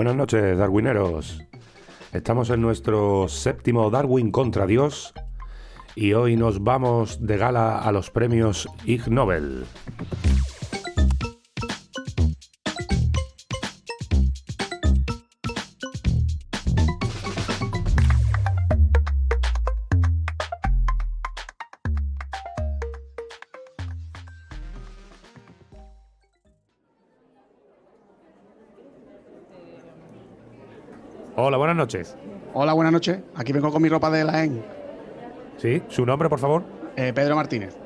buenas noches, Darwineros. Estamos en nuestro séptimo Darwin contra Dios y hoy nos vamos de gala a los premios Ig Nobel. Noches. Hola, buenas noches. Aquí vengo con mi ropa de la EN. ¿Sí? ¿Su nombre, por favor? Eh, Pedro Martínez.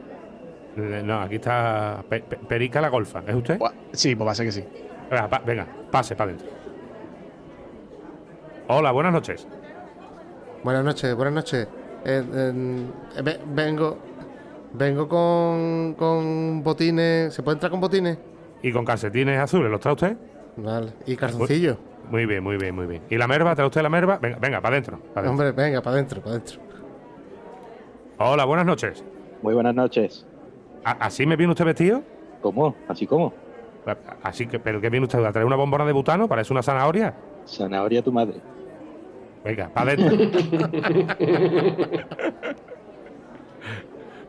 Eh, No, aquí está Pe- Pe- Perica la Golfa. ¿Es usted? Sí, pues va a ser que sí. Venga, pa- venga, pase para adentro. Hola, buenas noches. Buenas noches, buenas noches. Eh, eh, ve- vengo vengo con, con botines. ¿Se puede entrar con botines? ¿Y con calcetines azules los trae usted? Vale. ¿Y calzoncillos? Muy bien, muy bien, muy bien. ¿Y la merva? ¿Trae usted la merva? Venga, venga, para adentro. pa'. Hombre, venga, para adentro, para adentro. Hola, buenas noches. Muy buenas noches. ¿A- ¿Así me viene usted vestido? ¿Cómo? ¿Así cómo? Así que, ¿pero qué viene usted? ¿A traer una bombona de butano? ¿Parece una zanahoria? Zanahoria tu madre. Venga, para adentro.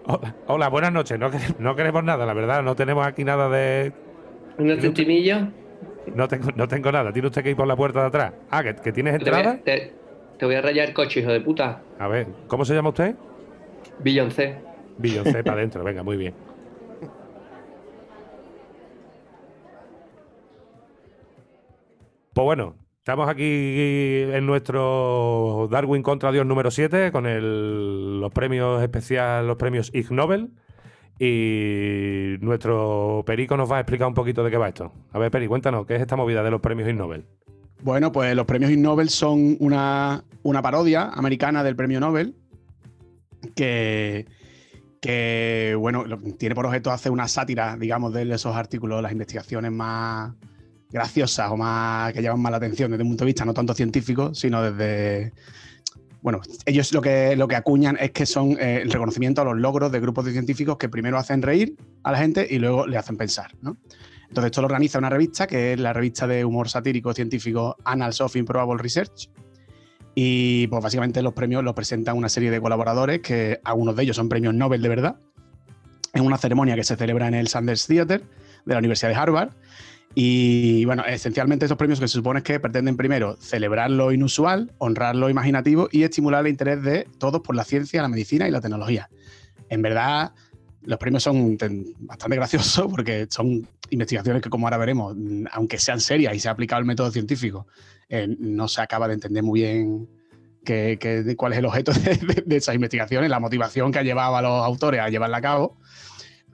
hola, hola, buenas noches. No queremos nada, la verdad. No tenemos aquí nada de. ¿Una centimilla? No tengo, no tengo nada. Tiene usted que ir por la puerta de atrás. Ah, ¿que, que tienes Te voy, entrada? a, te, te voy a rayar el coche, hijo de puta. A ver, ¿cómo se llama usted? Beyoncé. Beyoncé para adentro, venga, muy bien. Pues bueno, estamos aquí en nuestro Darwin contra Dios número 7 con el- los premios especiales, los premios Ig Nobel. Y nuestro Perico nos va a explicar un poquito de qué va esto. A ver, Peri, cuéntanos, ¿qué es esta movida de los premios Ig Nobel? Bueno, pues los premios Ig Nobel son una, una parodia americana del premio Nobel que, que, bueno, tiene por objeto hacer una sátira, digamos, de esos artículos, las investigaciones más graciosas o más que llaman más la atención desde un punto de vista no tanto científico, sino desde... Bueno, ellos lo que, lo que acuñan es que son eh, el reconocimiento a los logros de grupos de científicos que primero hacen reír a la gente y luego le hacen pensar, ¿no? Entonces, esto lo organiza una revista, que es la revista de humor satírico científico Annals of Improbable Research. Y pues básicamente los premios los presentan una serie de colaboradores, que algunos de ellos son premios Nobel de verdad, en una ceremonia que se celebra en el Sanders Theater de la Universidad de Harvard. Y bueno, esencialmente estos premios que se supone que pretenden primero celebrar lo inusual, honrar lo imaginativo y estimular el interés de todos por la ciencia, la medicina y la tecnología. En verdad, los premios son bastante graciosos porque son investigaciones que, como ahora veremos, aunque sean serias y se ha aplicado el método científico, eh, no se acaba de entender muy bien de cuál es el objeto de esas investigaciones, la motivación que ha llevado a los autores a llevarla a cabo.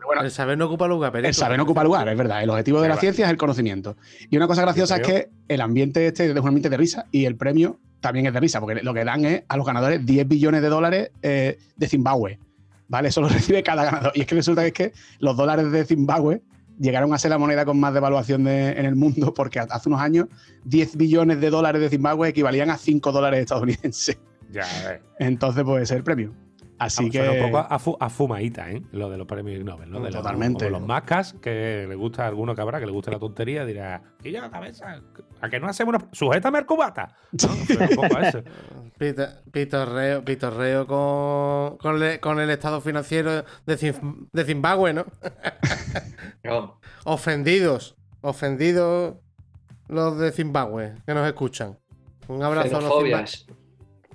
Bueno, El saber no ocupa lugar, pero el saber no ocupa lugar, es verdad. El objetivo de la Verdad. ciencia es el conocimiento. Y una cosa graciosa es que el ambiente este es un ambiente de risa y el premio también es de risa, porque lo que dan es a los ganadores 10 billones de dólares eh, de Zimbabue. ¿Vale? Eso lo recibe cada ganador. Y es que resulta que es que los dólares de Zimbabue llegaron a ser la moneda con más devaluación de- en el mundo, porque hace unos años 10 billones de dólares de Zimbabue equivalían a 5 dólares estadounidenses. Ya, a ver. Entonces, pues ese es el premio. Así que. suena un poco a, fu- a fumadita, ¿eh? Lo de los premios Nobel, ¿no? De los- Totalmente. como los mascas, que le gusta a alguno que habrá, que le gusta la tontería, dirá, que yo la cabeza, a que no hacemos una... Sujétame al cubata. un poco a eso. Pitorreo, pitorreo con, con, el, con el estado financiero de, Zim- de Zimbabue, ¿no? No. Ofendidos, ofendidos los de Zimbabue que nos escuchan. Un abrazo a los Zimba- Xenofobias.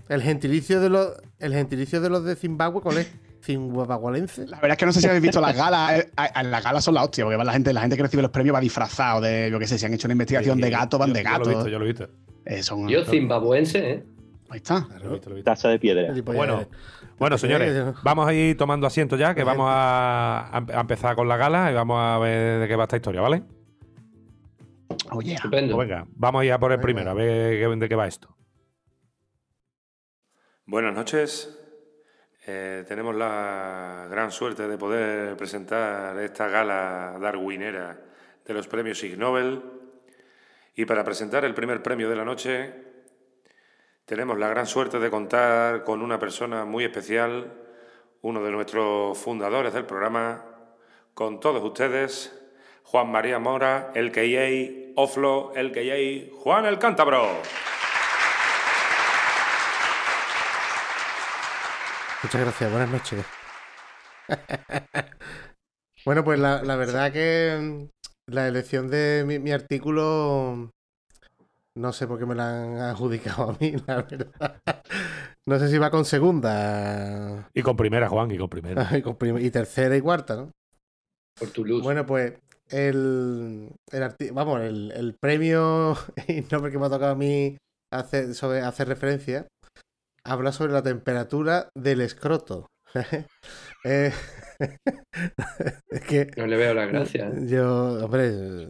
El gentilicio de los el gentilicio de los de Zimbabue, ¿cuál es? Zimbabuense. La verdad es que no sé si habéis visto las galas. eh, Las galas son la hostia, porque va la gente, la gente que recibe los premios va disfrazado de, yo qué sé, si han hecho una investigación de gato, van Yo- de Yo lo he gato. visto, yo lo he visto. Eh, son- Yo zimbabuense, ¿eh? Ahí está. Lo he visto, lo he visto. Taza de piedra. Bueno, bueno, señores, vamos a ir tomando asiento ya, que vamos a, a empezar con la gala y vamos a ver de qué va esta historia, ¿vale? Oh, yeah. Estupendo. Pues venga, vamos a ir a por el Venga. primero, a ver de qué va esto. Buenas noches. Eh, tenemos la gran suerte de poder presentar esta gala darwinera de los premios Ig Nobel. Y para presentar el primer premio de la noche, tenemos la gran suerte de contar con una persona muy especial, uno de nuestros fundadores del programa, con todos ustedes, Juan María Mora, el KJ, Oflo, el KJ, Juan el Cántabro. Muchas gracias, buenas noches. bueno, pues la, la verdad que mm, la elección de mi, mi artículo no sé por qué me la han adjudicado a mí, la verdad. No sé si va con segunda Y con primera, Juan, y con primera. y, con prim- y tercera y cuarta, ¿no? Por tu luz. Bueno, pues el, el vamos, el, el premio y nombre que me ha tocado a mí hacer, sobre, hacer referencia habla sobre la temperatura del escroto. Eh, es que No le veo la gracia. ¿eh? yo, hombre,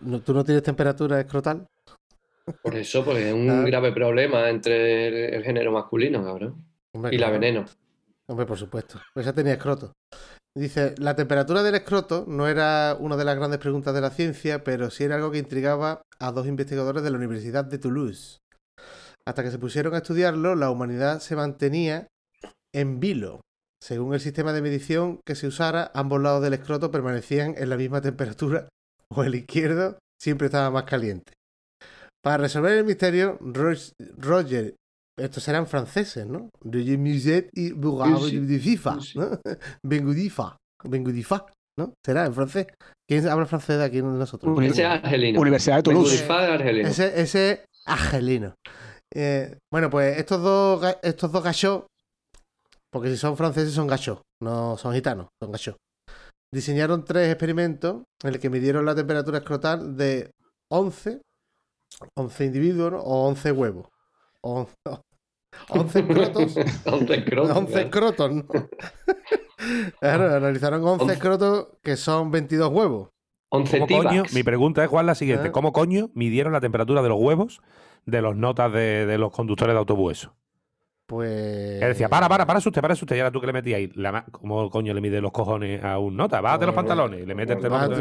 ¿no- ¿tú no tienes temperatura escrotal? Por eso, porque es un Ah. grave problema entre el, el género masculino, cabrón. Hombre, Y la veneno. Hombre, por supuesto. Pues ya tenía escroto. Dice, la temperatura del escroto no era una de las grandes preguntas de la ciencia, pero sí era algo que intrigaba a dos investigadores de la Universidad de Toulouse. Hasta que se pusieron a estudiarlo, la humanidad se mantenía en vilo. Según el sistema de medición que se usara, ambos lados del escroto permanecían en la misma temperatura o el izquierdo siempre estaba más caliente. Para resolver el misterio, Ro- Roger, estos eran franceses, ¿no? Roger Muset y sí. ¿no? Bengudifa, Bengudifa, ¿no? ¿Será en francés? ¿Quién habla francés de aquí de nosotros? Uni- Ese es argelino. Universidad de Toulouse. Ese, ese argelino. Eh, bueno, pues estos dos, estos dos gachos, porque si son franceses son gachos, no son gitanos, son gachos. Diseñaron tres experimentos en el que midieron la temperatura escrotal de 11, 11 individuos ¿no? o 11 huevos. O, 11 escrotos. Once escrotos, 11 claro. escrotos, ¿no? Claro, analizaron 11 Once. escrotos que son 22 huevos. Once ¿Cómo coño? T-Bags. Mi pregunta es, Juan, la siguiente. Ah. ¿Cómo coño midieron la temperatura de los huevos de los notas de, de los conductores de autobús? eso? Pues. Que decía, para, para, para usted, para usted. Y ahora tú que le metías ahí. La ¿Cómo coño le mide los cojones a un nota? Bájate los Bueno, pantalones y le mete el termómetro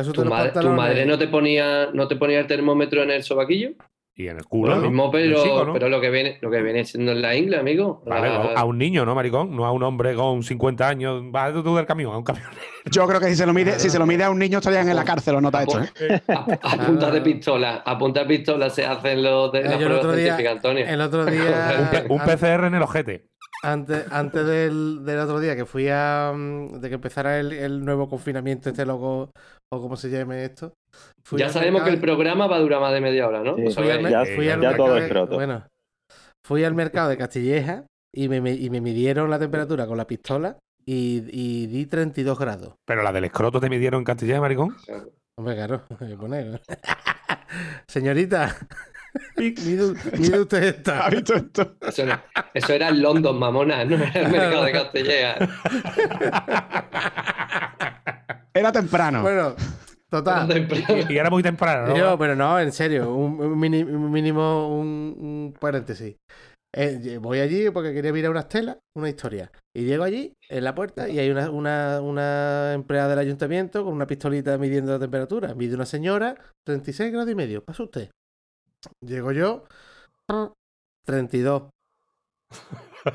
asustar ¿Tu, madre no te ponía no te ponía el termómetro en el sobaquillo? Y en el culo. lo ¿no? mismo, pero, chico, ¿no? pero lo que viene, lo que viene siendo en la ingle, amigo. Vale, La- a un niño, ¿no, maricón? No a un hombre con 50 años. Bájate tú del camión, a un camión. Yo creo que si se lo mide, si se lo mide a un niño estarían en la cárcel los notas hechos, ¿eh? a, a punta de pistola, a punta de pistola se hacen los de Eh, yo el pruebas otro día- Antonio. El otro día. Un, PCR en el ojete. Antes, antes del, del otro día que fui a. mm, de que empezara el, el nuevo confinamiento, este loco, o como se llame esto. fui Ya sabemos que el programa va a durar más de media hora, ¿no? Sí. Lo fui al, sabéis. mer- Ya- fui al ya mercado todo escroto. Bueno, fui al mercado de Castilleja y me, me- y me midieron la temperatura con la pistola y, y di 32 grados. Pero la del escroto te midieron en Castilla, maricón. Hombre, claro, hay que poner. Señorita, mide, mide usted esta. ¿Has visto esto? Eso, era, eso era el London, mamona, no era el mercado de Castilleja. Era temprano. Bueno, total. Y era muy temprano, ¿no? Yo, pero no, en serio, un, un mini- un mínimo, un, un paréntesis. Eh, voy allí porque quería mirar unas telas, una historia. Y llego allí, en la puerta, y hay una, una, una empleada del ayuntamiento con una pistolita midiendo la temperatura. Mide una señora, 36 grados y medio. Pasa usted. Llego yo, 32.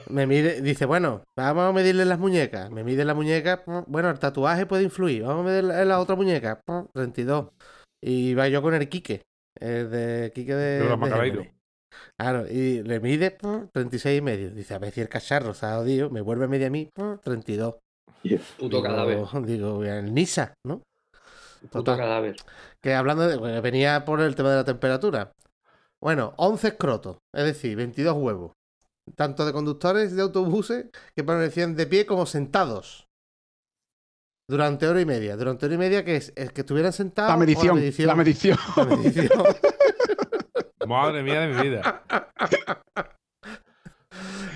Me mide, dice, bueno, vamos a medirle las muñecas. Me mide la muñeca, bueno, el tatuaje puede influir. Vamos a medir la, la otra muñeca, 32. Y va yo con el Quique, el de Quique de, De. Claro, y le mide 36 y medio. Dice, a ver si el cacharro se ha jodido, me vuelve a medir a mí 32. Puto Digo, cadáver. Digo, el Nisa, ¿no? Puto Total. cadáver. Que hablando de. bueno, venía por el tema de la temperatura. Bueno, 11 escrotos, es decir, 22 huevos. Tanto de conductores de autobuses que permanecían de pie como sentados. Durante hora y media. Durante hora y media que, es, es que estuvieran sentados. La medición, la medición. la medición. Madre mía de mi vida.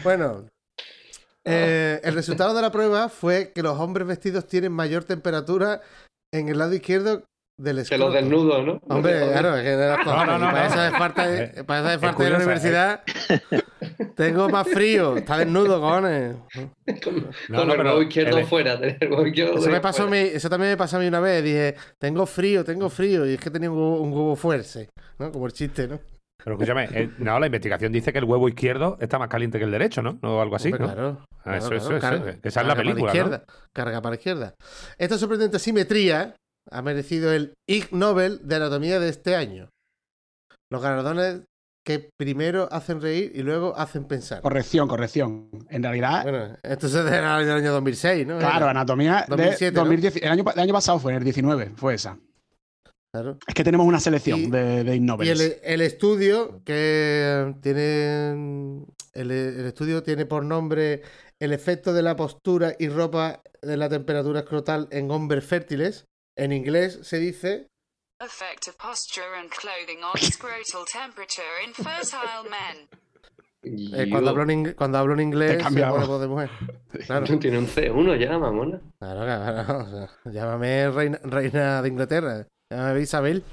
Bueno, eh, el resultado de la prueba fue que los hombres vestidos tienen mayor temperatura en el lado izquierdo del Que escroto. los desnudos, ¿no? Hombre, Los claro, es que de las cosas. no, no, para no. eso es parte, de- para eso es Es parte de la curiosa, universidad. Tengo más frío, está desnudo, cojones. Con, No, con no, el huevo izquierdo el- fuera. el izquierdo Eso, me pasó eso también me pasó a mí una vez. Dije, tengo frío, tengo frío. Y es que tenía un huevo, un huevo fuerte, ¿no? Como el chiste, ¿no? Pero escúchame, eh, no, la investigación dice que el huevo izquierdo está más caliente que el derecho, ¿no? O algo así, Hombre, ¿no? claro. Ah, eso, claro, eso, claro, eso, carga- que esa es la carga para película, ¿no? izquierda, Carga para la izquierda. Esta sorprendente simetría ha merecido el Ig Nobel de Anatomía de este año. Los galardones que primero hacen reír y luego hacen pensar. Corrección, corrección. En realidad, Bueno, esto se da en el año 2006, ¿no? claro, Era, anatomía 2007, de ¿no? 2010. El, año, el año pasado fue, en el 19, fue esa. claro. Es que tenemos una selección Y- de, de Ig Y el estudio que tiene. El, el estudio tiene por nombre El efecto de la postura y ropa de la temperatura escrotal en hombres fértiles. En inglés se dice. Effect of posture and clothing on scrotal temperature in fertile men. eh, cuando, hablo en, ing- cuando hablo en inglés, se pone voz de mujer. Claro, Tiene un C1 ya, mamona. claro, claro. o sea, llámame reina, reina de Inglaterra. Llámame Isabel.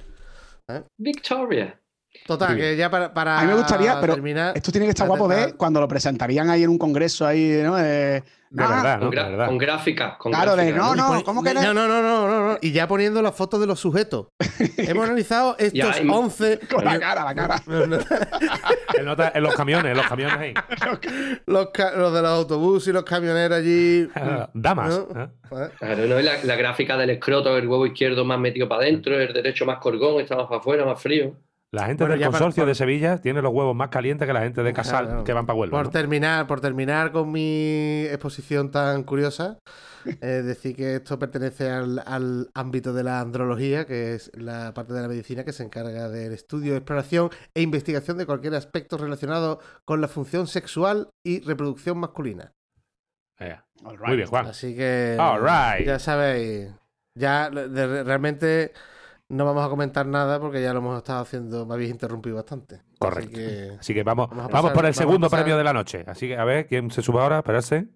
Victoria. Total, que ya para, para A mí me gustaría, pero terminar. Esto tiene que estar guapo ver cuando lo presentarían ahí en un congreso ahí, ¿no? Eh, De ah, verdad, ¿no? Con, De verdad. con gráficas. Con Claro, de no, no, ¿cómo que no, no? no, no, no, no, no. Y ya poniendo las fotos de los sujetos. Hemos analizado estos Ya, y- 11. Con la cara, la cara. En, nota- en los camiones, en los camiones ahí. los, ca- los de los autobuses y los camioneros allí. Damas. No. ¿eh? Claro, no es la, la gráfica del escroto, el huevo izquierdo más metido para adentro, el derecho más colgón, está más para afuera, más frío. La gente Bueno, del para- consorcio por- de Sevilla tiene los huevos más calientes que la gente de Casal Claro. que van para Huelva. Por ¿no? terminar, por terminar con mi exposición tan curiosa, eh, decir que esto pertenece al, al ámbito de la andrología, que es la parte de la medicina que se encarga del estudio, exploración e investigación de cualquier aspecto relacionado con la función sexual y reproducción masculina. All Muy bien, Juan. Así que All right. ya sabéis, ya de- de- realmente no vamos a comentar nada porque ya lo hemos estado haciendo, me habéis interrumpido bastante. Correcto. Así que Así que vamos, Vamos por el segundo pasar- premio de la noche. Así que a ver quién se sube ahora, esperarse.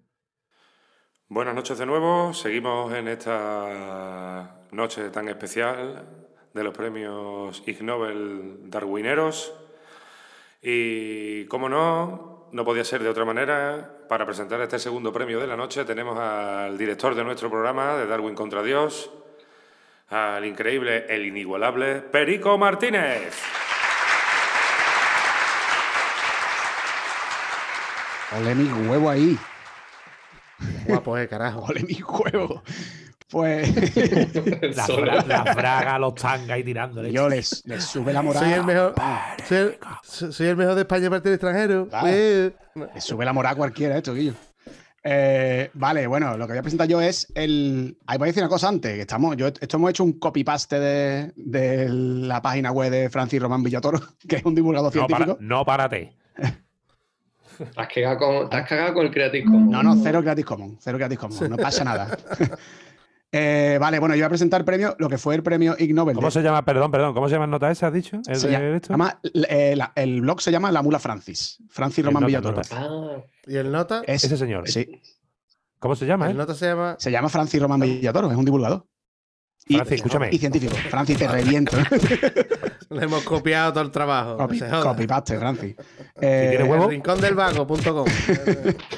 Buenas noches de nuevo. Seguimos en esta noche tan especial de los premios Ig Nobel Darwineros. Y como no, no podía ser de otra manera. Para presentar este segundo premio de la noche tenemos al director de nuestro programa de Darwin contra Dios, al increíble, el inigualable Perico Martínez. Ole mi huevo ahí. guapo, eh, carajo. Ole mi huevo. Pues La, fra- la fraga, los tangas ahí tirándole. yo les, les sube la moral. Soy el mejor. Soy el, soy el mejor de España aparte del extranjero. Claro. Eh, Le sube la moral a cualquiera esto, Guillo. Eh, vale, bueno, lo que voy a presentar yo es el. Ahí voy a decir una cosa antes, que estamos. Yo, esto hemos hecho un copy-paste de, de la página web de Francis Román Villatoro, que es un divulgador No, para, científico. no párate. Te has cagado con, te has cagado con el Creative Commons. No, no, cero Creative Commons, cero Creative Commons, no pasa nada. Eh, vale, bueno, yo voy a presentar el premio, lo que fue el premio Ig Nobel. ¿Cómo de- se llama? Perdón, perdón. ¿Cómo se llama la nota esa, has dicho? ¿El se de llama- esto? llama- eh, la- el blog se llama La Mula Francis. Francis Román Villatoro. Ah, y el nota. Es- Ese señor. sí, ¿Cómo se llama? El eh? nota se llama. se llama Francis Román Villatoro, es un divulgador. Y, Francis, escúchame. y científico. Francis, te reviento. Le hemos copiado todo el trabajo. Copy, copy-paste, Francis. tiene Eh, huevo- El rincón del vago.com.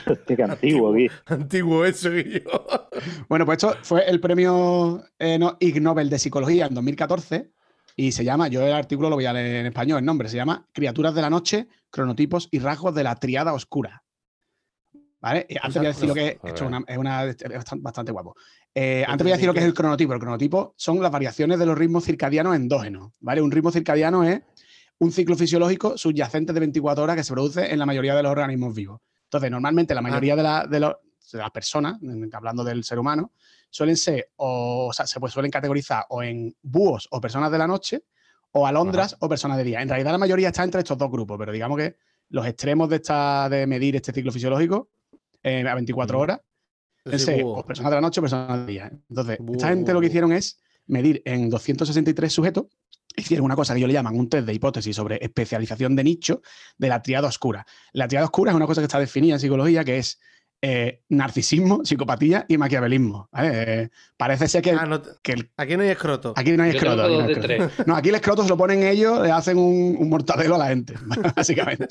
Hostia, qué antiguo, Gui. Antiguo eso y yo. Bueno, pues esto fue el premio eh, no, Ig Nobel de Psicología en 2014 y se llama, yo el artículo lo voy a leer en español, el nombre se llama Criaturas de la Noche, cronotipos y rasgos de la triada oscura. ¿Vale? Y antes voy a decir lo que es, esto es, una- es una- es bastante, guapo. Eh, antes voy a decir lo que es el cronotipo. El cronotipo son las variaciones de los ritmos circadianos endógenos. ¿vale? Un ritmo circadiano es un ciclo fisiológico subyacente de 24 horas que se produce en la mayoría de los organismos vivos. Entonces, normalmente la mayoría de, la- de los- de las personas, hablando del ser humano, suelen ser, o, o sea, se pues, suelen categorizar o en búhos o personas de la noche, o alondras o personas de día. En realidad la mayoría está entre estos dos grupos, pero digamos que los extremos de, esta, de medir este ciclo fisiológico eh, a 24 Ujú. horas Sí, Ese, búho. o personas de la noche o personas de día. Entonces, esta gente lo que hicieron es medir en 263 sujetos, hicieron una cosa que ellos le llaman un test de hipótesis sobre especialización de nicho de la triada oscura. La triada oscura es una cosa que está definida en psicología que es eh, narcisismo, psicopatía y maquiavelismo. ¿vale? Eh, parece ser que, Ah, no te- que el- aquí no hay escroto. aquí no hay escroto. aquí hay escroto. No, aquí el escroto se lo ponen ellos, le hacen un, un mortadelo a la gente, básicamente.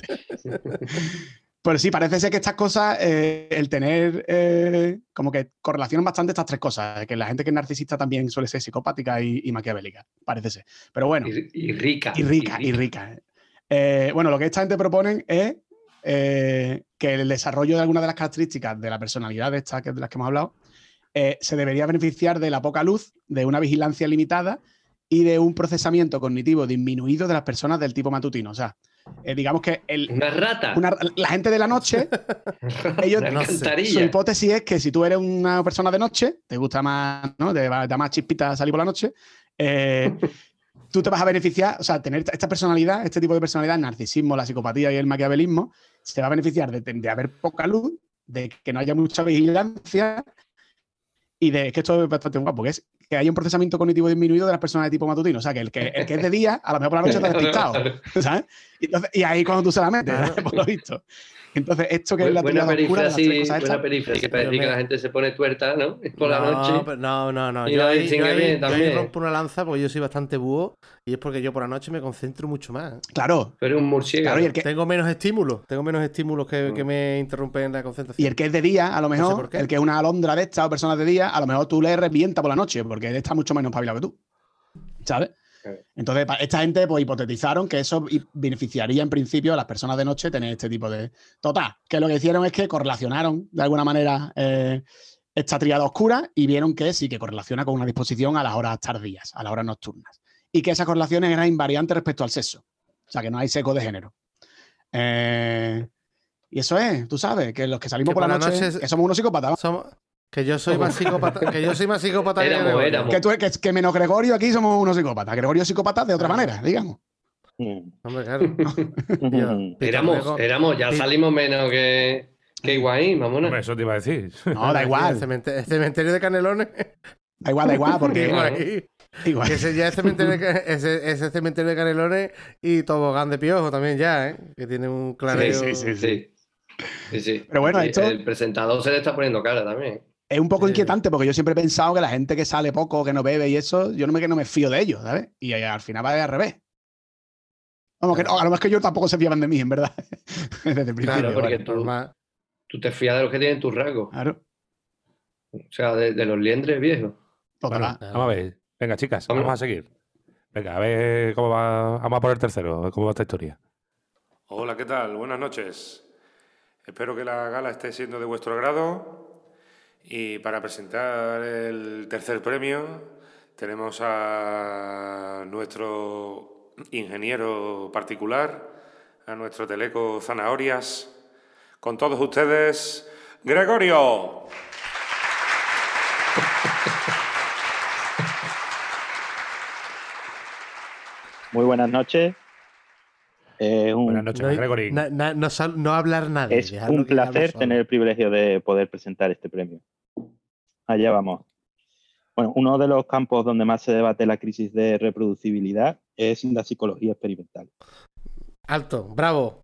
Pero sí, parece ser que estas cosas, eh, el tener, eh, como que correlacionan bastante estas tres cosas, que la gente que es narcisista también suele ser psicopática y, y maquiavélica, parece ser. Pero bueno, y, y rica. y rica, y rica. Eh, bueno, lo que esta gente proponen es que el desarrollo de algunas de las características de la personalidad de estas que, de las que hemos hablado se debería beneficiar de la poca luz, de una vigilancia limitada y de un procesamiento cognitivo disminuido de las personas del tipo matutino. O sea, eh, digamos que el, Una rata. una- la gente de la noche, ellos, Una no sé. su hipótesis es que si tú eres una persona de noche, te gusta más, ¿no? Te da más chispita salir por la noche, eh, tú te vas a beneficiar, o sea, tener esta personalidad, este tipo de personalidad, el narcisismo, la psicopatía y el maquiavelismo, se va a beneficiar de, de haber poca luz, de que no haya mucha vigilancia y de que esto es bastante guapo, que es que haya un procesamiento cognitivo disminuido de las personas de tipo matutino. O sea, que el que, el que es de día, a lo mejor por la noche está despistado. ¿sabes? Y, entonces- y ahí cuando tú se la metes, por lo visto. Entonces, esto que es la buena perífrasis, cosas buena perífrasis, que parece que la gente se pone tuerta, ¿no? Por la no, noche. pero- no, no, no. Y Yo ahí, distingue yo ahí- bien yo ahí también. rompo una lanza porque yo soy bastante búho y es porque yo por la noche me concentro mucho más. Claro, Pero un murciélago. claro, y el que, Tengo menos estímulos, tengo menos estímulos que, Mm. que me interrumpen la concentración. y el que es de día, a lo mejor, el que es una alondra de esta o personas de día, a lo mejor tú le revienta por la noche, porque él está mucho menos espabilado que tú. ¿Sabes? Entonces, esta gente pues hipotetizaron que eso beneficiaría en principio a las personas de noche tener este tipo de. Total, que lo que hicieron es que correlacionaron de alguna manera eh, esta triada oscura y vieron que sí, que correlaciona con una disposición a las horas tardías, a las horas nocturnas. Y que esas correlaciones eran invariantes respecto al sexo. O sea, que no hay seco de género. Eh, y eso es, tú sabes, que los que salimos Que por la noche, que somos unos psicópatas. Somos- que yo soy más psicópata, que yo soy más psicópata que Éramos, Gregorio. éramos. Que, tú, que, que menos Gregorio aquí somos unos psicópatas. Gregorio es psicópata de otra manera, digamos. Mm. Hombre, claro. Yo- Éramos, éramos, ya salimos menos que, que Higuaín, vámonos. Eso te iba a decir. No, da El igual. cementerio, el cementerio de Canelones. Da igual, da igual, porque. Igual. que ese ya es cementerio de, ese, ese cementerio de Canelones y tobogán de piojo también ya, ¿eh? Que tiene un clareo. sí, sí. Sí. Sí, sí. Pero bueno, Sí, esto- El presentador se le está poniendo cara también. Es un poco Sí. inquietante porque yo siempre he pensado que la gente que sale poco, que no bebe y eso, yo no me, que no me fío de ellos, ¿sabes? Y eh, al final va al revés. Vamos, que no, a lo mejor es que yo tampoco se fiaban de mí, en verdad. Desde el principio. Claro, porque vale. tú, tú te fías de los que tienen tus rasgos. Claro. O sea, de, de los liendres viejos. Total. Bueno, vamos a ver. Venga, chicas, Vámonos. vamos a seguir. Venga, a ver cómo va. Vamos a por el tercero, a ver cómo va esta historia. Hola, ¿qué tal? Buenas noches. Espero que la gala esté siendo de vuestro agrado. Y para presentar el tercer premio tenemos a nuestro ingeniero particular, a nuestro teleco Zanahorias. Con todos ustedes, Gregorio. Muy buenas noches. Un, Buenas noches, No, Gregory. na- na- no, sal- no hablar nadie. es un placer tener el privilegio de poder presentar este premio. Allá vamos. Bueno, uno de los campos donde más se debate la crisis de reproducibilidad es la psicología experimental. Alto, bravo.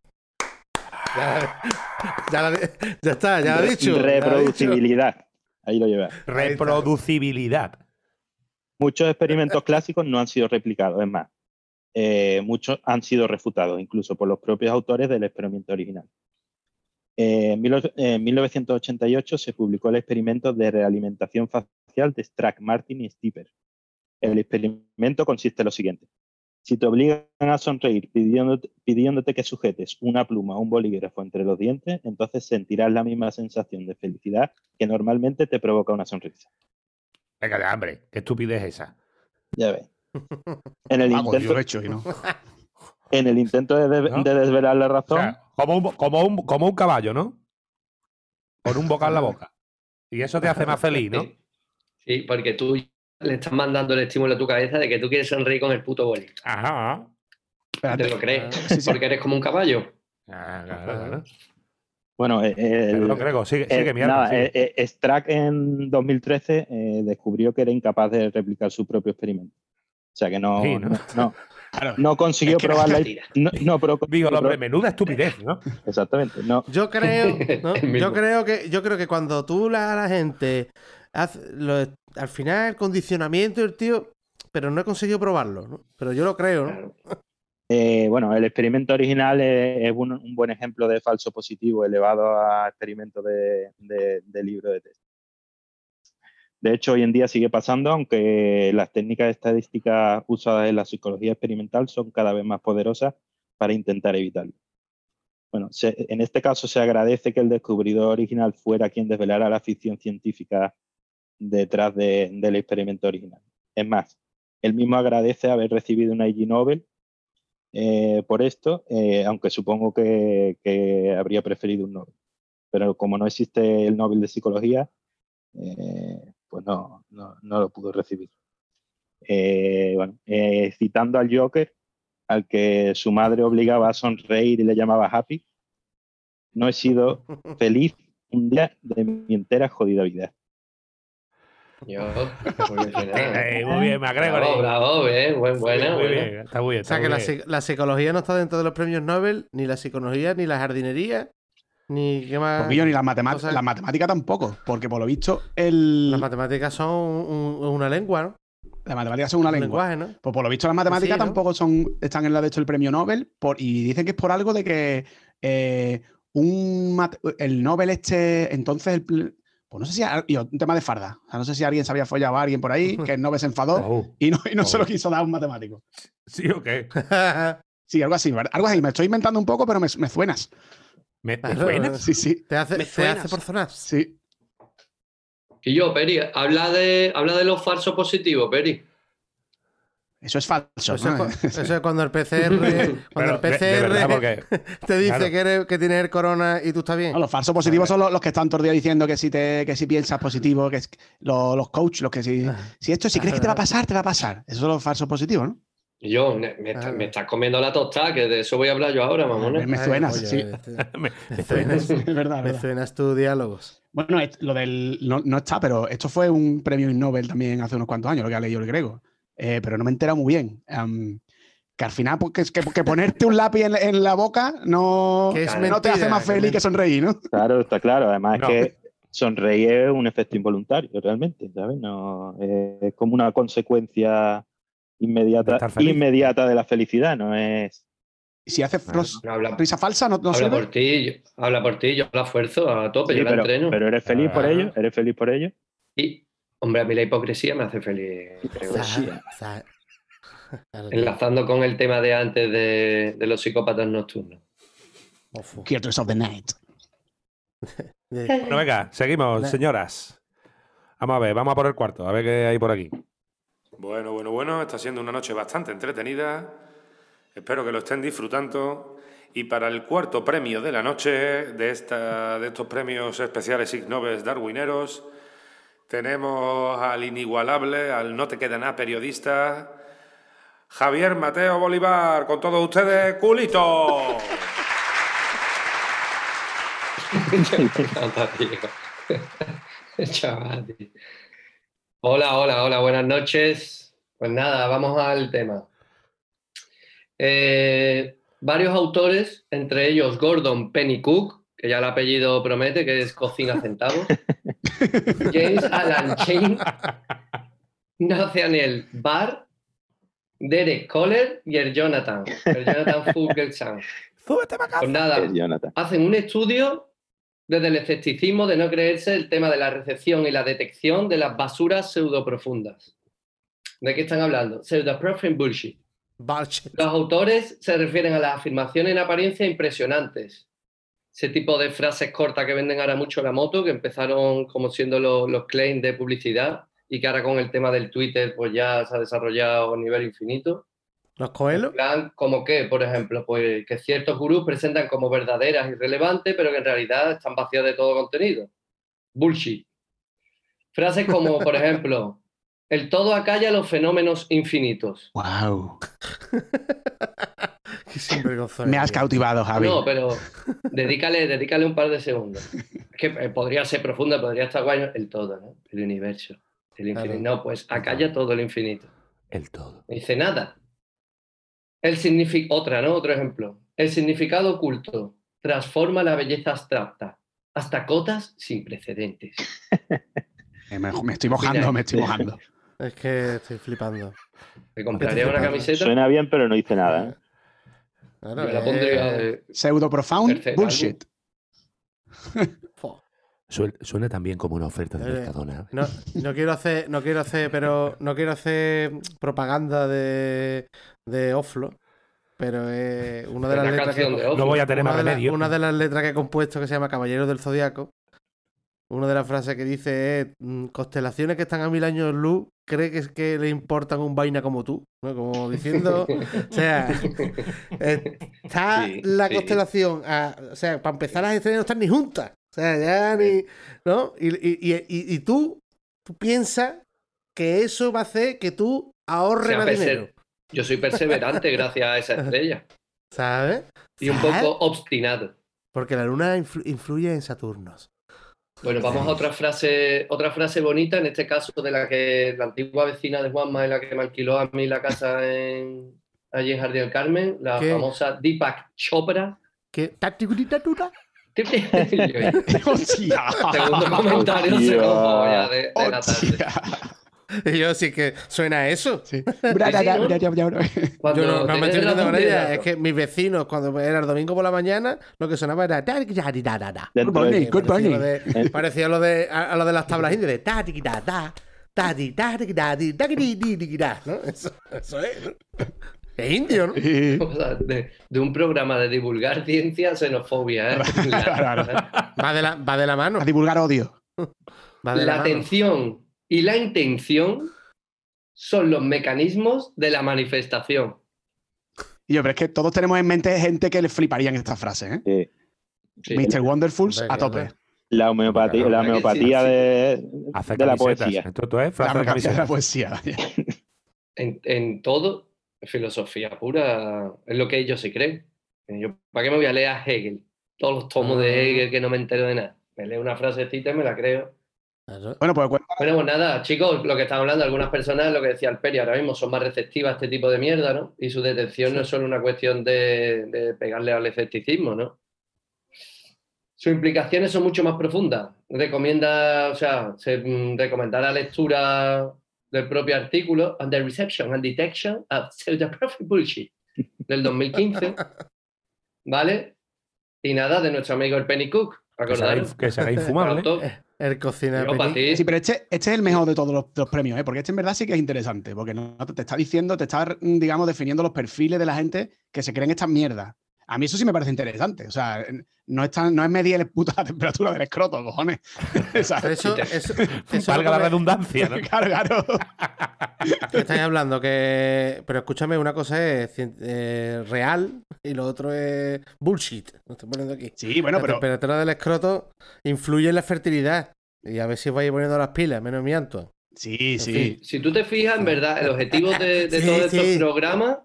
Ya, ya la- ya está, ya lo he dicho. ya lo he dicho. Reproducibilidad. Ahí lo llevas. Reproducibilidad. Muchos experimentos clásicos no han sido replicados, es más, eh, muchos han sido refutados, incluso por los propios autores del experimento original. Eh, en mil- en 1988 se publicó el experimento de realimentación facial de Strack, Martin y Stipper. El experimento consiste en lo siguiente. Si te obligan a sonreír pidiéndote, pidiéndote que sujetes una pluma o un bolígrafo entre los dientes, entonces sentirás la misma sensación de felicidad que normalmente te provoca una sonrisa. Venga, de hambre. Qué estupidez esa. Ya ves. En el, yo intento, lo he hecho y no. en el intento de, de- ¿No? de desvelar la O razón, sea, como, un, como, un, como un caballo, ¿no? Con un bocado en la boca. Y eso te hace más feliz, ¿no? Sí. Sí, porque tú le estás mandando el estímulo a tu cabeza de que tú quieres sonreír con el puto boli. Ajá. Espérate. ¿Te lo crees? Sí, sí. Porque eres como un caballo. Ah, claro, claro. bueno, eh, eh, el- Grego, sigue, sigue nada, eh, Strack en 2013 eh, descubrió que era incapaz de replicar su propio experimento. O sea que no, Sí, ¿no? no, no, Claro. no consiguió Es que probar la mentira. no, no, pero- Digo, pero- hombre, menuda estupidez, ¿no? exactamente, no, Yo creo, yo creo que yo creo que cuando tú la, a la gente hace- lo- al final el condicionamiento del tío, pero no he conseguido probarlo, ¿no? Pero yo lo creo, ¿no? Eh, bueno, el experimento original es, es un, un buen ejemplo de falso positivo elevado a experimento de, de- de libro de test. De hecho, hoy en día sigue pasando, aunque las técnicas estadísticas usadas en la psicología experimental son cada vez más poderosas para intentar evitarlo. Bueno, en este caso se agradece que el descubridor original fuera quien desvelara la ficción científica detrás de- del experimento original. Es más, él mismo agradece haber recibido una IG Nobel eh, por esto, eh, aunque supongo que, que habría preferido un Nobel. Pero como no existe el Nobel de Psicología, eh, pues no, no, no lo pudo recibir. Eh, bueno, eh, citando al Joker, al que su madre obligaba a sonreír y le llamaba happy, no he sido feliz un día de mi entera jodida vida. Yo, muy bien, Eh, muy bien, bravo, McGregor. bravo, bien, buen, buena, muy buena. bien, está muy bien. O sea que muy bien. la psicología no está dentro de los premios Nobel, ni la psicología, ni la jardinería, ni qué más. Poquillo, ni las matemáticas, las matemáticas tampoco, porque por lo visto el, Las matemáticas son un- un- una lengua, ¿no? las matemáticas son una Un lengua. lenguaje, ¿no? Pues por lo visto las matemáticas Sí, ¿no? tampoco son están en la de hecho el premio Nobel por, y dicen que es por algo de que eh, un el Nobel este entonces el pues no sé si a- y un tema de farda, o sea, no sé si alguien se había follado a alguien por ahí que el Nobel se enfadó Oh, y no, y no se Oh. lo quiso dar a un matemático. ¿Sí o qué? Sí, algo así, ¿verdad? algo así. Me estoy inventando un poco, pero me, me suenas. ¿Me, me Claro. suena? Sí, sí, te hace, Me te hace por zonas. sí. Y yo, Peri, habla de, habla de los falsos positivos, Peri. Eso es falso. Eso, ¿no? es, eso es cuando el PCR, cuando Pero el de- de verdad, PCR porque te dice claro. que, eres- que tienes el corona y tú estás bien. No, los falsos positivos son los, los que están todo el día diciendo que si te, que si piensas positivo, que es, los, los coaches, los que si, si esto, si crees que te va a pasar, te va a pasar. Esos son los falsos positivos, ¿no? Yo, me, me está- me estás comiendo la tostada, que de eso voy a hablar yo ahora, mamones. Me Ay, suenas, oye, sí. este- me, Me suenas, Es verdad, me verdad. suenas tus diálogos. Bueno, lo del. No, no está, pero esto fue un premio Nobel también hace unos cuantos años, lo que ha leído el griego. Eh, pero no me he enterado muy bien. Am, que al final, pues, que, que- que ponerte un lápiz en, en la boca no, Que es no te hace más feliz que sonreír, ¿no? Claro, está claro. Además No. es que sonreír es un efecto involuntario, realmente, ¿sabes? No, eh, es como una consecuencia inmediata, feliz. inmediata de la felicidad, no es... Y si haces ros- No, habla, risa falsa, no, no habla por ti, yo- habla por ti, yo la esfuerzo a tope, Sí, yo la pero, entreno. pero eres feliz por Ah. ello, eres feliz por ello. Y, hombre, a mí la hipocresía me hace feliz. Enlazando con el tema de antes de, de los psicópatas nocturnos. Killers of the Night. De- Bueno, venga, seguimos, señoras. Vamos a ver, vamos a por el cuarto, a ver qué hay por aquí. Bueno, bueno, bueno, está siendo una noche bastante entretenida. Espero que lo estén disfrutando. Y para el cuarto premio de la noche de, esta, de estos premios especiales Ig darwineros, tenemos al inigualable, al no te queda nada periodista, Javier Mateo Bolívar, con todos ustedes, culito. Anda, tío. Chaval, tío. Hola, hola, hola, buenas noches. Pues nada, vamos al tema. Eh, varios autores, entre ellos Gordon Pennycook, que ya el apellido promete, que es cocina centavos, James Alan Chain, Nathaniel Barr, Derek Kohler y el Jonathan, el Jonathan Fugelsang. ¡Súbete para Pues nada, hacen un estudio desde el escepticismo de no creerse el tema de la recepción y la detección de las basuras pseudoprofundas. ¿De qué están hablando? Pseudoprofound bullshit. Bullshit. Los autores se refieren a las afirmaciones en apariencia impresionantes. Ese tipo de frases cortas que venden ahora mucho la moto, que empezaron como siendo lo- los claims de publicidad y que ahora con el tema del Twitter pues ya se ha desarrollado a nivel infinito. Los coelos. En plan, como que, por ejemplo, pues que ciertos gurús presentan como verdaderas y relevantes, pero que en realidad están vacías de todo contenido. Bullshit. Frases como, por ejemplo, el todo acalla los fenómenos infinitos. Wow. Me has cautivado, Javi. No, pero dedícale, dedícale un par de segundos. Es que eh, podría ser profunda, podría estar guay. El todo, ¿no? El universo. El infinito. Claro. No, pues acalla todo el infinito. El todo. No dice nada. El otra, ¿no? Otro ejemplo. El significado oculto transforma la belleza abstracta hasta cotas sin precedentes. Eh, me, me estoy mojando, Mira. me estoy mojando. Es que estoy flipando. ¿Me compraría una camiseta? Suena bien, pero no dice nada. ¿eh? Claro, Yo la eh, pondría de- Pseudo profound bullshit. Suena, también como una oferta de Eh, Mercadona. No, no quiero hacer, no quiero hacer, pero no quiero hacer propaganda de, de Oflo, pero es una de las la letras que, de. No voy a tener una más de, la- una de las letras que he compuesto que se llama Caballeros del Zodiaco. una de las frases que dice es mm, constelaciones que están a mil años luz, ¿cree que es que le importan un vaina como tú? ¿No? Como diciendo, o sea, eh, está Sí, la sí. constelación, a- o sea, para empezar las estrellas no están ni juntas, o sea, ya ni, ¿no? Y, y, y, tú, tú piensas que eso va a hacer que tú ahorres O sea, más dinero, Yo soy perseverante gracias a esa estrella. ¿sabes? Y un ¿Sabes? poco obstinado. Porque la luna influ- influye en Saturnos. Bueno, vamos a otra frase, otra frase bonita, en este caso de la que la antigua vecina de Juanma es la que me alquiló a mí la casa en, allí en Jardín del Carmen, la ¿Qué? famosa Deepak Chopra. ¿Qué? ¡Hostia! Segundo comentario Hostia. cojo ya de, de la tarde. Y yo sí que suena eso. Yo no, no me estoy con tienes ella. Es que mis vecinos, cuando era el domingo por la mañana, lo que sonaba era. Good morning, good Parecía lo morning. de- Parecía lo de, a, a lo de las tablas indias de. "Tatiquitada, tati, tatiquitadi, taquitidididida", ¿no? Eso, eso es. Es indio, ¿no? Sí. O sea, de, de un programa de divulgar ciencia, xenofobia. ¿eh? La. Va de la, va de la mano. A divulgar odio. Va de la atención y la intención son los mecanismos de la manifestación. Y yo, pero es que todos tenemos en mente gente que le fliparían estas frases, ¿eh? Sí. Mr. Wonderfuls a tope. la homeopatía, la homeopatía sí. de, Hace de la poesía. Esto, esto es La frase de de la poesía. En, en todo, filosofía pura, es lo que ellos se creen. Yo, ¿Para qué me voy a leer a Hegel? Todos los tomos Ah. de Hegel que no me entero de nada. Me leo una frasecita y me la creo. Bueno, pues Bueno, pues nada, chicos, lo que están hablando, algunas personas, lo que decía el Peri, ahora mismo son más receptivas a este tipo de mierda, ¿no? Y su detección no es solo una cuestión de, de pegarle al escepticismo, ¿no? Sus implicaciones son mucho más profundas. Recomienda, o sea, se mm, recomenda la lectura del propio artículo On the Reception and Detection of Pseudo-Profit Bullshit del 2015, ¿vale? Y nada, de nuestro amigo el Penny Cook, Que inf- que será infumable. Autor. El cocina Yo, para penique. ti. Sí, pero este, este es el mejor de todos los, los premios, ¿eh? porque este en verdad sí que es interesante, porque no, te está diciendo, te está, mm, digamos, definiendo los perfiles de la gente que se creen estas mierdas. A mí eso sí me parece interesante. O sea, no es, tan- no es medir el puta la temperatura del escroto, cojones. Eso, eso, eso Valga la me- redundancia, ¿no? Claro, estáis hablando que pero escúchame una cosa es eh, real y lo otro es bullshit lo estoy poniendo aquí Sí, bueno, la pero temperatura del escroto influye en la fertilidad y a ver si os vais poniendo las pilas menos mianto sí, sí. fin. Si tú te fijas, en verdad, el objetivo de, de Sí, todos estos sí. programas,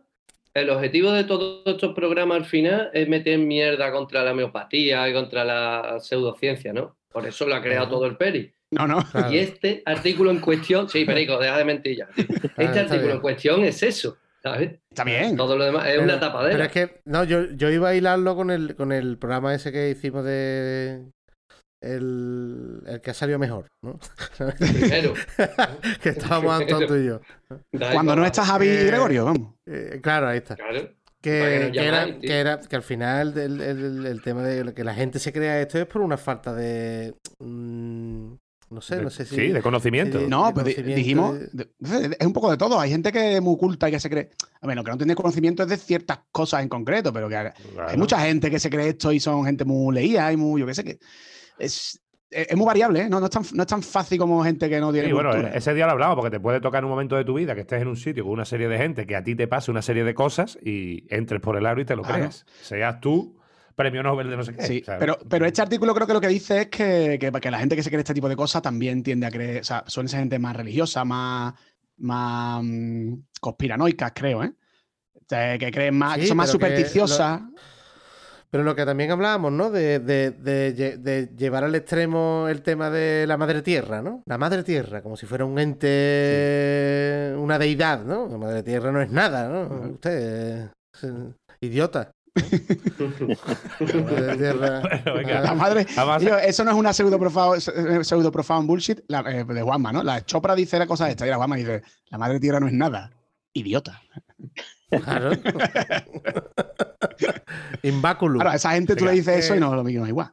el objetivo de todos estos programas al final es meter mierda contra la homeopatía y contra la pseudociencia, ¿no? Por eso lo ha creado todo el Peri. No, no. Claro. Y este artículo en cuestión, sí, Perico, deja de mentir ya. Este artículo bien. en cuestión es eso, ¿sabes? Está bien. Todo lo demás es pero, una tapadera. pero es que no yo, yo iba a hilarlo con el con el programa ese que hicimos de el, el que ha salido mejor ¿no? Primero. que estábamos Antón tú y yo Cuando no está Javi y Eh, Gregorio, vamos. Eh, claro ahí está Claro. ¿Para qué Que, era, que era que al final el, el- el tema de que la gente se crea esto es por una falta de mm, no sé, no sé si Sí, de conocimiento. Sí, de- No, pues conocimiento dijimos, de- es un poco de todo. Hay gente que es muy culta y que se cree. A ver, lo que no tiene conocimiento es de ciertas cosas en concreto, pero que hay mucha gente que se cree esto y son gente muy leída y muy, yo qué sé, que es, es, muy variable, ¿eh? no, no, es tan, no es tan fácil como gente que no tiene Sí, bueno, ese día lo hablamos porque te puede tocar en un momento de tu vida que estés en un sitio con una serie de gente que a ti te pase una serie de cosas y entres por el aro y te lo Claro. creas. Seas tú premio Nobel de no sé qué. Sí, ¿sabes? pero, pero este artículo creo que lo que dice es que, que, que la gente que se cree este tipo de cosas también tiende a creer, o sea, suelen ser gente más religiosa, más, más mm, conspiranoicas, creo, ¿eh? O sea, que creen más, que son más supersticiosas. Pero lo que también hablábamos, ¿no? De, de- de lle- de llevar al extremo el tema de la madre tierra, ¿no? La madre tierra, como si fuera un ente, una deidad, ¿no? La madre tierra no es nada, ¿no? Usted es eh, idiota. La madre Tío, eso no es una pseudo profound, pseudo profound bullshit la- eh, de Juanma, ¿no? La Chopra dice la cosa esta y la Juanma dice: La madre tierra no es nada. Idiota. Claro. Inváculo. Claro, a esa gente tú le Venga, dices eso eh, y no lo mismo igual.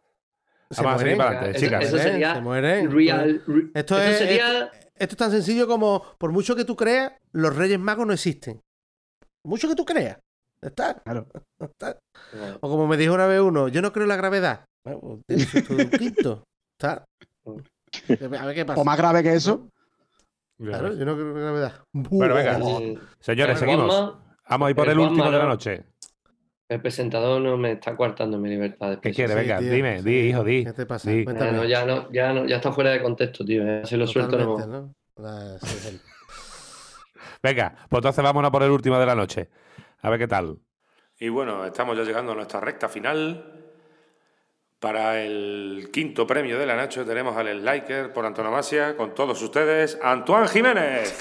Se Vamos a seguir mueren. para adelante, Eso- chicas. eso Se sería se mueren. Real. re- Esto eso es- sería. Esto es tan sencillo como, por mucho que tú creas, los Reyes Magos no existen. Por mucho que tú creas. Está. Claro. Está. O como me dijo una vez uno, yo no creo en la gravedad. Bueno, pues tienes tú un quinto. Está. A ver qué pasa. O más grave que eso. Claro, yo no creo que gravedad. Bueno, venga. Eh, Señores, seguimos. Vamos a ir por el el último de la ¿no? noche. El presentador no me está coartando mi libertad de ¿Qué? Sí, Venga, tío, dime, sí. di, hijo, di. ¿Qué te pasa? di. Ya no, ya no, ya no, ya está fuera de contexto, tío. Ya se lo suelto. No. ¿no? La- sí, sí. Venga, pues entonces vámonos por el último de la noche. A ver qué tal. Y bueno, estamos ya llegando a nuestra recta final. Para el quinto premio de la Nacho tenemos al Liker por antonomasia con todos ustedes, Antoine Jiménez.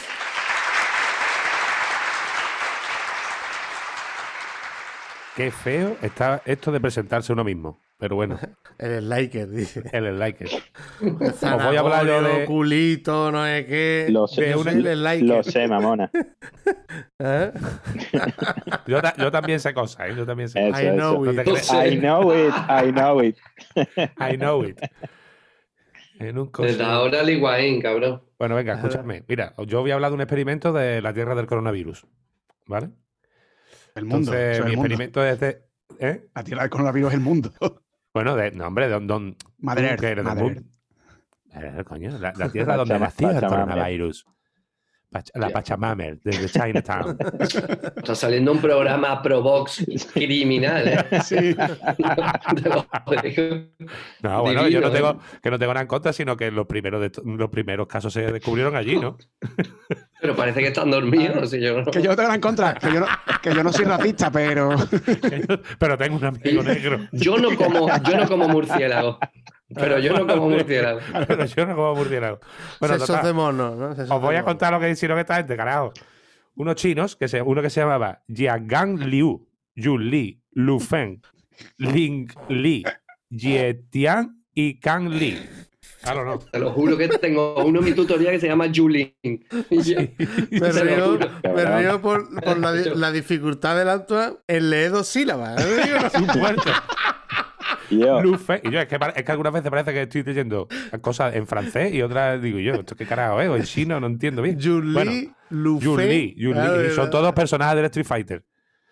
Qué feo está esto de presentarse uno mismo. Pero bueno, El liker, dice. es Liker. Os voy a hablar yo de- culito, no sé qué. Lo sé, el liker. lo sé, mamona. ¿Eh? Yo, ta- yo también sé cosas, ¿eh? Yo también sé Eso, I know No it. I know it, I know it. I know it. En un Desde ahora el Higuaín, cabrón. Bueno, venga, escúchame. Mira, yo voy a hablar de un experimento de la Tierra del coronavirus. ¿Vale? El mundo. Entonces, mi el mundo. experimento es de. ¿eh? La tierra del coronavirus es el mundo. Bueno, de, no, hombre, de, don, Madre ¿Tú Earth, Madre mundo? Earth. Coño, la, la tierra donde nació el coronavirus. La Pachamamer, desde Chinatown. Está saliendo un programa Provox criminal, ¿eh? Sí. No, bueno, yo no tengo, ¿eh? que no tengo nada en contra, sino que los primeros, de, los primeros casos se descubrieron allí, ¿no? Pero parece que están dormidos. si yo no- Que yo no tengo nada en contra. Que yo no, que yo no soy racista, pero. Pero tengo un amigo negro. Yo no como, yo no como murciélago. Pero yo no como murciélago. Pero yo no como murciélago. Bueno, Sesos total. de mono, ¿no? Sesos Os voy a contar lo que hicieron esta gente, carajo. Unos chinos, que se, uno que se llamaba Jiagang Liu, Yu Li, Lu Feng, Ling Li, Jietian y Kang Li. Claro, no. Te lo juro que tengo uno en mi tutoría que se llama Julin. Y yo- Me río, me río por, por la, di- la dificultad del Antoine en leer dos sílabas. ¿eh? Yo. Y yo, es que, pare- es que algunas veces parece que estoy leyendo cosas en francés y otras digo yo, ¿esto qué carajo es? O en chino, no entiendo bien. Yun Bueno, Li, Lu Yun Feng. Li, Yun Li. Claro, Y son todos personajes del Street Fighter.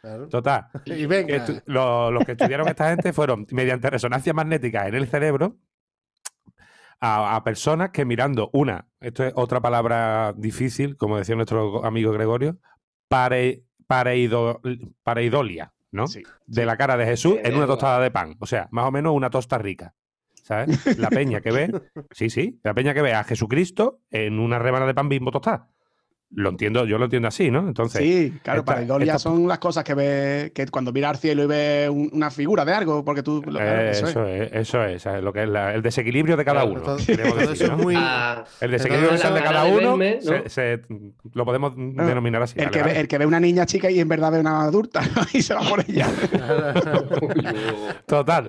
Claro. Total. Y venga. estu- lo- los que estudiaron esta gente fueron mediante resonancia magnética en el cerebro a, a personas que mirando una, esto es otra palabra difícil, como decía nuestro amigo Gregorio, pare, pareido- pareidolia, ¿no? Sí. De la cara de Jesús en una tostada de pan. O sea, más o menos una tosta rica. ¿Sabes? La peña que ve, sí, sí, la peña que ve a Jesucristo en una rebana de pan bimbo tostada. Lo entiendo, yo lo entiendo así, ¿no? Entonces, Sí, claro, esta- para idolia esta- son las cosas que ves que cuando miras al cielo y ves un- una figura de algo, porque tú. lo- claro, Eh, eso es. eso, es. eso es, lo que es la- el desequilibrio de cada Claro, uno. todo- queremos todo decir, eso es muy- Ah, El desequilibrio de cada de uno verme, ¿no? se- se- lo podemos denominar así. El vale, que, ve, vale. el que ve una niña chica y en verdad ve una adulta y se va por ella. Total.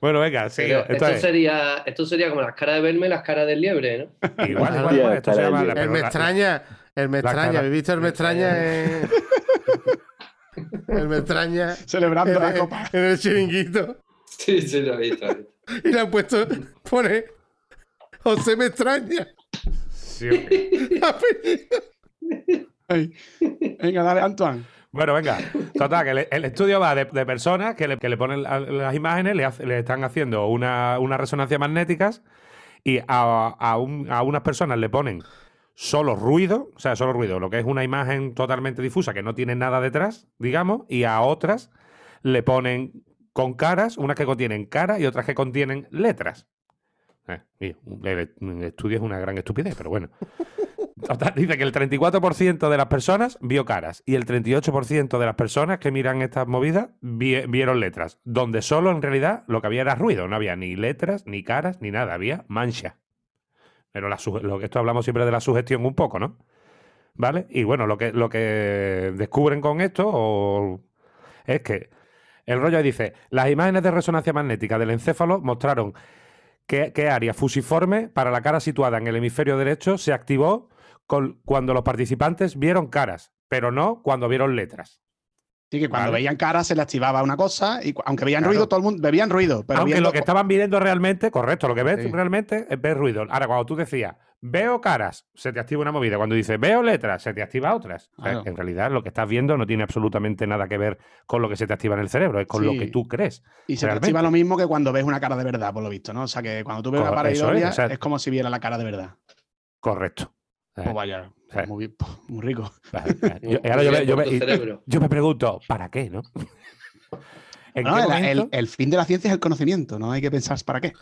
Bueno, venga, sí. Esto, sería, esto sería como las caras de verme, las caras del liebre, ¿no? igual, igual, igual, esto se llama. El me la- extraña, el me la extraña. cara- ¿Habéis visto el me extraña? en- El me extraña Celebrando la copa. en el chiringuito. Sí, sí, lo he visto. Y le han puesto, pone José me extraña. sí. Venga, dale, Antoine. Bueno, venga. Total, que el, el estudio va de, de personas que le, que le ponen la- las imágenes, le, hace- le están haciendo una, una resonancia magnéticas y a, a un- a unas personas le ponen solo ruido, o sea, solo ruido, lo que es una imagen totalmente difusa que no tiene nada detrás, digamos, y a otras le ponen con caras, unas que contienen caras y otras que contienen letras. Eh, el estudio es una gran estupidez, pero bueno. Total, dice que el 34% de las personas vio caras y el 38% de las personas que miran estas movidas vi- vieron letras, donde solo en realidad lo que había era ruido, no había ni letras, ni caras, ni nada, había mancha. Pero esto hablamos siempre de la sugestión un poco, ¿no? ¿Vale? Y bueno, lo que, lo que descubren con esto es que el rollo dice, las imágenes de resonancia magnética del encéfalo mostraron que, que área fusiforme para la cara situada en el hemisferio derecho se activó con- cuando los participantes vieron caras, pero no cuando vieron letras. Sí, que cuando Vale. veían caras se le activaba una cosa y aunque veían Claro. ruido, todo el mundo bebían ruido. Pero Aunque viendo- lo que estaban viendo realmente, correcto, lo que ves Sí. realmente es ver ruido. Ahora, cuando tú decías, veo caras, se te activa una movida. Cuando dices, veo letras, se te activa otras. O sea. En realidad, lo que estás viendo no tiene absolutamente nada que ver con lo que se te activa en el cerebro, es con lo que tú crees. Y se te activa lo mismo que cuando ves una cara de verdad, por lo visto, ¿no? O sea, que cuando tú ves una eso es, pareidolia o sea- es como si viera la cara de verdad. Correcto. Eh, Pues vaya, Muy, muy rico. Yo- ahora yo bien me, yo yo pregunto, ¿para qué, no? ¿En No, qué el, momento? el- el fin de la ciencia es el conocimiento, no hay que pensar para qué.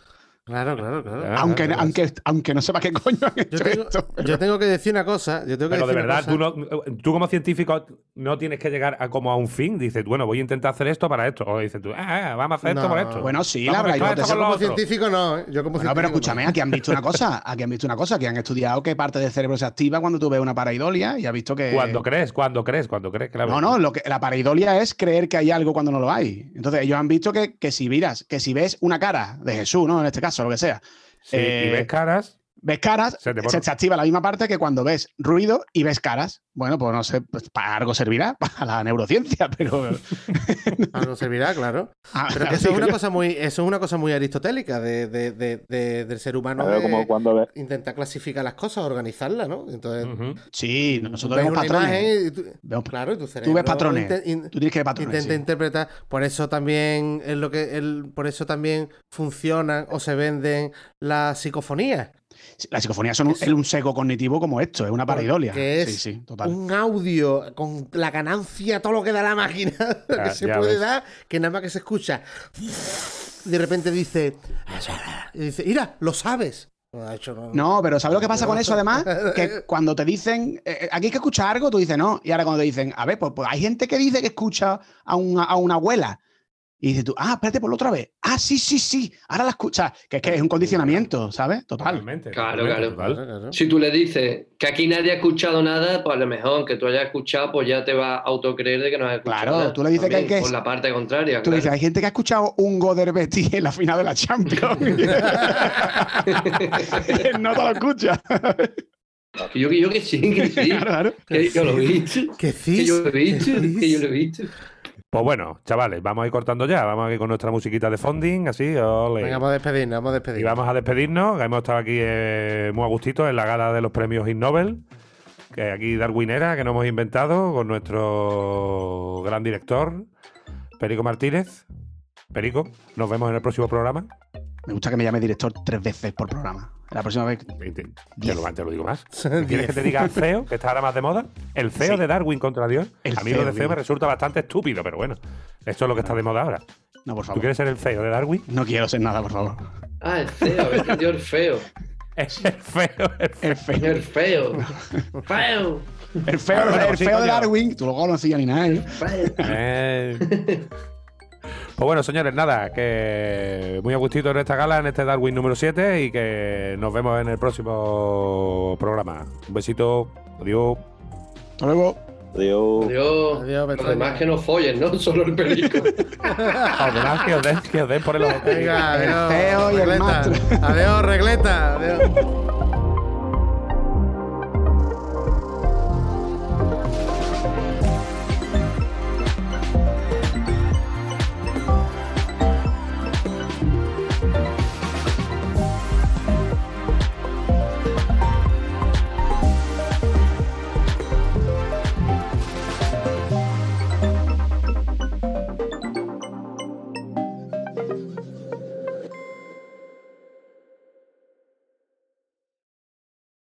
Claro, claro, claro. Aunque, claro, aunque, aunque no sepa qué coño han hecho Yo tengo, esto. yo tengo que decir una cosa. Yo tengo que Pero de decir verdad, cosa. tú, no, tú como científico no tienes que llegar a como a un fin. Dices, bueno, voy a intentar hacer esto para esto. O dices tú, ah, ah, vamos a hacer esto por esto. Bueno, sí, Vamos la verdad, yo como otro. científico no, ¿eh? Yo como No, científico pero escúchame, aquí han visto una cosa, aquí han visto una cosa, que han estudiado qué parte del cerebro se activa cuando tú ves una pareidolia y ha visto que. Cuando crees, cuando crees, cuando crees la No, no, lo que, la pareidolia es creer que hay algo cuando no lo hay. Entonces, ellos han visto que, que si miras, que si ves una cara de Jesús, ¿no? En este caso, lo que sea, Sí, y eh, ves caras, ves caras, Se se activa la misma parte que cuando ves ruido y ves caras. Bueno, pues no sé, pues para algo servirá, para la neurociencia, pero. Algo servirá, claro. Ah, Pero eso es una yo. cosa muy, eso es una cosa muy aristotélica de, de- de- de- del ser humano. Claro, de como cuando ves. Intentar clasificar las cosas, organizarlas, ¿no? Entonces, Sí, nosotros vemos patrones. y tú- Vemos- claro, y tu cerebro ves patrones. Tú tienes que ver patrones. intenta sí. interpretar. Por eso también es lo que el, por eso también funcionan o se venden las psicofonías. Las psicofonías son un, Eso- es un seco cognitivo como esto, es una pareidolia. Que es sí, sí, total. un audio con la ganancia, todo lo que da la máquina, Ya- que se ya puede ves. dar, que nada más que se escucha. De repente dice, y dice, mira, lo sabes. No, pero ¿sabes lo que pasa con eso además? Que cuando te dicen, eh, eh, aquí hay que escuchar algo, tú dices no. Y ahora cuando te dicen, a ver, pues, pues hay gente que dice que escucha a una, a una abuela. Y dices tú, ah, espérate por la otra vez. Ah, sí, sí, sí. Ahora la escuchas. Que es que es un condicionamiento, ¿sabes? Total. Totalmente. Claro, totalmente, claro. total. Si tú le dices que aquí nadie ha escuchado nada, pues a lo mejor que tú hayas escuchado, pues ya te va a autocreer de que no has escuchado Claro, nada. tú le dices que hay que- Por la parte contraria. Tú claro. dices, hay gente que ha escuchado un Goder Betty en la final de la Champions. no te lo escucha. Que yo, que yo que sí, que sí. claro, claro. Que yo lo he visto. Que Que sí. yo lo he visto. Que yo lo he visto. Pues bueno, chavales, vamos a ir cortando ya. Vamos a ir con nuestra musiquita de founding, así. ole. Venga, vamos a despedirnos, vamos a Y despedirnos. vamos a despedirnos. que Hemos estado aquí eh, muy a gustito en la gala de los premios Ig Nobel. Que aquí Darwinera, que nos hemos inventado con nuestro gran director, Perico Martínez. Perico, nos vemos en el próximo programa. Me gusta que me llame director tres veces por programa. La próxima vez. Te, te- lo, te lo digo más. ¿Quieres que te diga el feo, que está ahora más de moda? El feo Sí. de Darwin contra Dios. El a mí lo de feo digo. me resulta bastante estúpido, pero bueno. Esto es lo que está de moda ahora. No, por ¿Tú favor. quieres ser el feo de Darwin? No quiero ser nada, por favor. Ah, el feo, entendido el feo. Es el feo. el feo. El feo. El feo. Feo. El feo, Bueno, el sí, feo de. Darwin, tú lo conocías ni nada, ¿eh? Feo. Pues bueno, señores, nada, que muy a gustito en esta gala, en este Darwin número 7 y que nos vemos en el próximo programa. Un besito, adiós. Hasta luego. Adiós. Adiós. Adiós, Los Betraña. demás que no follen, ¿no? Solo el perico. Ordenad que os den, que os den por el ojo. Venga, adiós. el regleta. Adiós, regleta. Adiós.